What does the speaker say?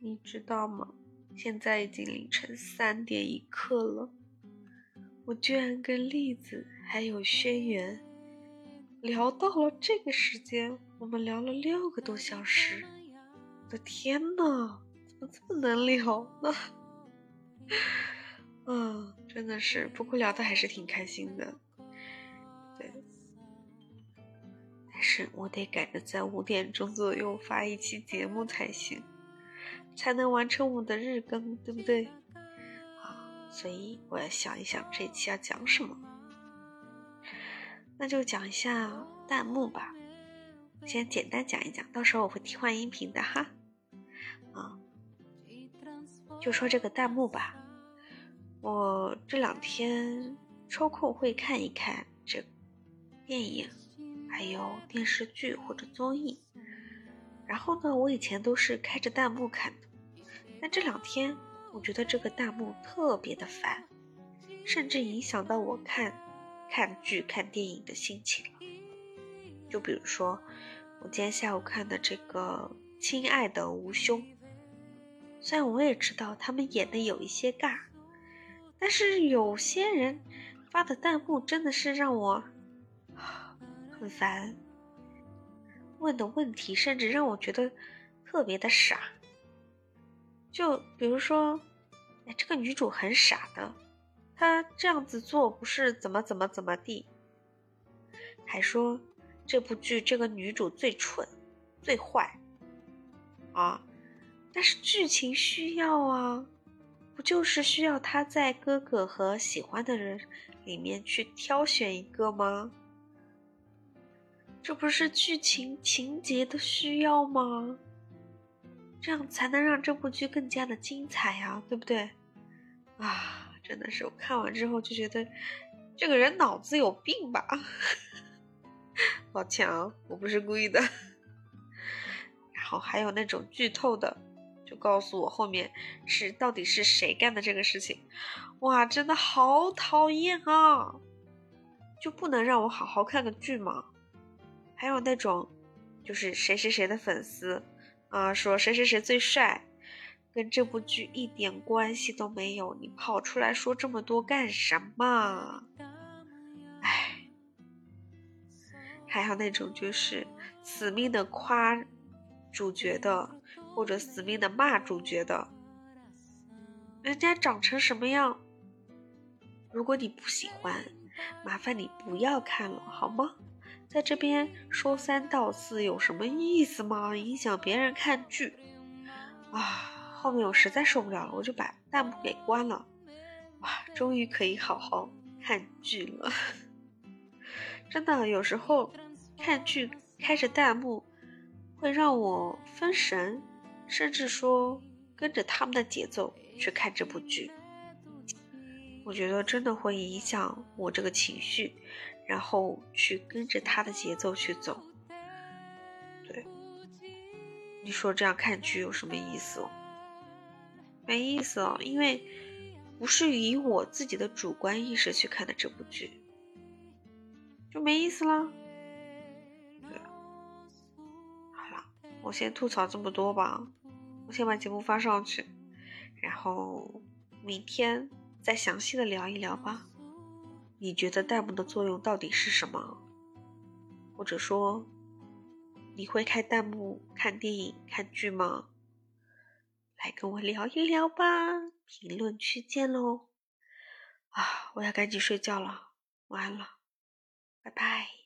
你知道吗？现在已经凌晨三点一刻了，我居然跟栗子还有轩辕聊到了这个时间，我们聊了六个多小时。我的天呐，怎么这么能聊呢？嗯，真的是，不过聊的还是挺开心的。对，但是我得赶着在五点钟左右发一期节目才行。才能完成我的日更，对不对？啊，所以我要想一想这期要讲什么。那就讲一下弹幕吧，先简单讲一讲，到时候我会替换音频的哈。啊，就说这个弹幕吧，我这两天抽空会看一看这电影，还有电视剧或者综艺。然后呢，我以前都是开着弹幕看的。但这两天，我觉得这个弹幕特别的烦，甚至影响到我看看剧、看电影的心情了。就比如说，我今天下午看的这个《亲爱的吴兄》，虽然我也知道他们演的有一些尬，但是有些人发的弹幕真的是让我很烦，问的问题甚至让我觉得特别的傻。就比如说，哎，这个女主很傻的，她这样子做不是怎么怎么怎么地，还说这部剧这个女主最蠢、最坏啊！但是剧情需要啊，不就是需要她在哥哥和喜欢的人里面去挑选一个吗？这不是剧情情节的需要吗？这样才能让这部剧更加的精彩呀，对不对？啊，真的是我看完之后就觉得这个人脑子有病吧？抱歉啊，我不是故意的。然后还有那种剧透的，就告诉我后面是到底是谁干的这个事情。哇，真的好讨厌啊！就不能让我好好看个剧吗？还有那种就是谁谁谁的粉丝。啊，说谁谁谁最帅，跟这部剧一点关系都没有，你跑出来说这么多干什么？哎，还有那种就是死命的夸主角的，或者死命的骂主角的，人家长成什么样？如果你不喜欢，麻烦你不要看了，好吗？在这边说三道四有什么意思吗？影响别人看剧啊！后面我实在受不了了，我就把弹幕给关了。哇，终于可以好好看剧了。真的，有时候看剧开着弹幕会让我分神，甚至说跟着他们的节奏去看这部剧。我觉得真的会影响我这个情绪。然后去跟着他的节奏去走，对，你说这样看剧有什么意思哦？没意思哦，因为不是以我自己的主观意识去看的这部剧，就没意思啦。对，好了，我先吐槽这么多吧，我先把节目发上去，然后明天再详细的聊一聊吧。你觉得弹幕的作用到底是什么？或者说，你会开弹幕看电影、看剧吗？来跟我聊一聊吧，评论区见喽！啊，我要赶紧睡觉了，晚安了，拜拜。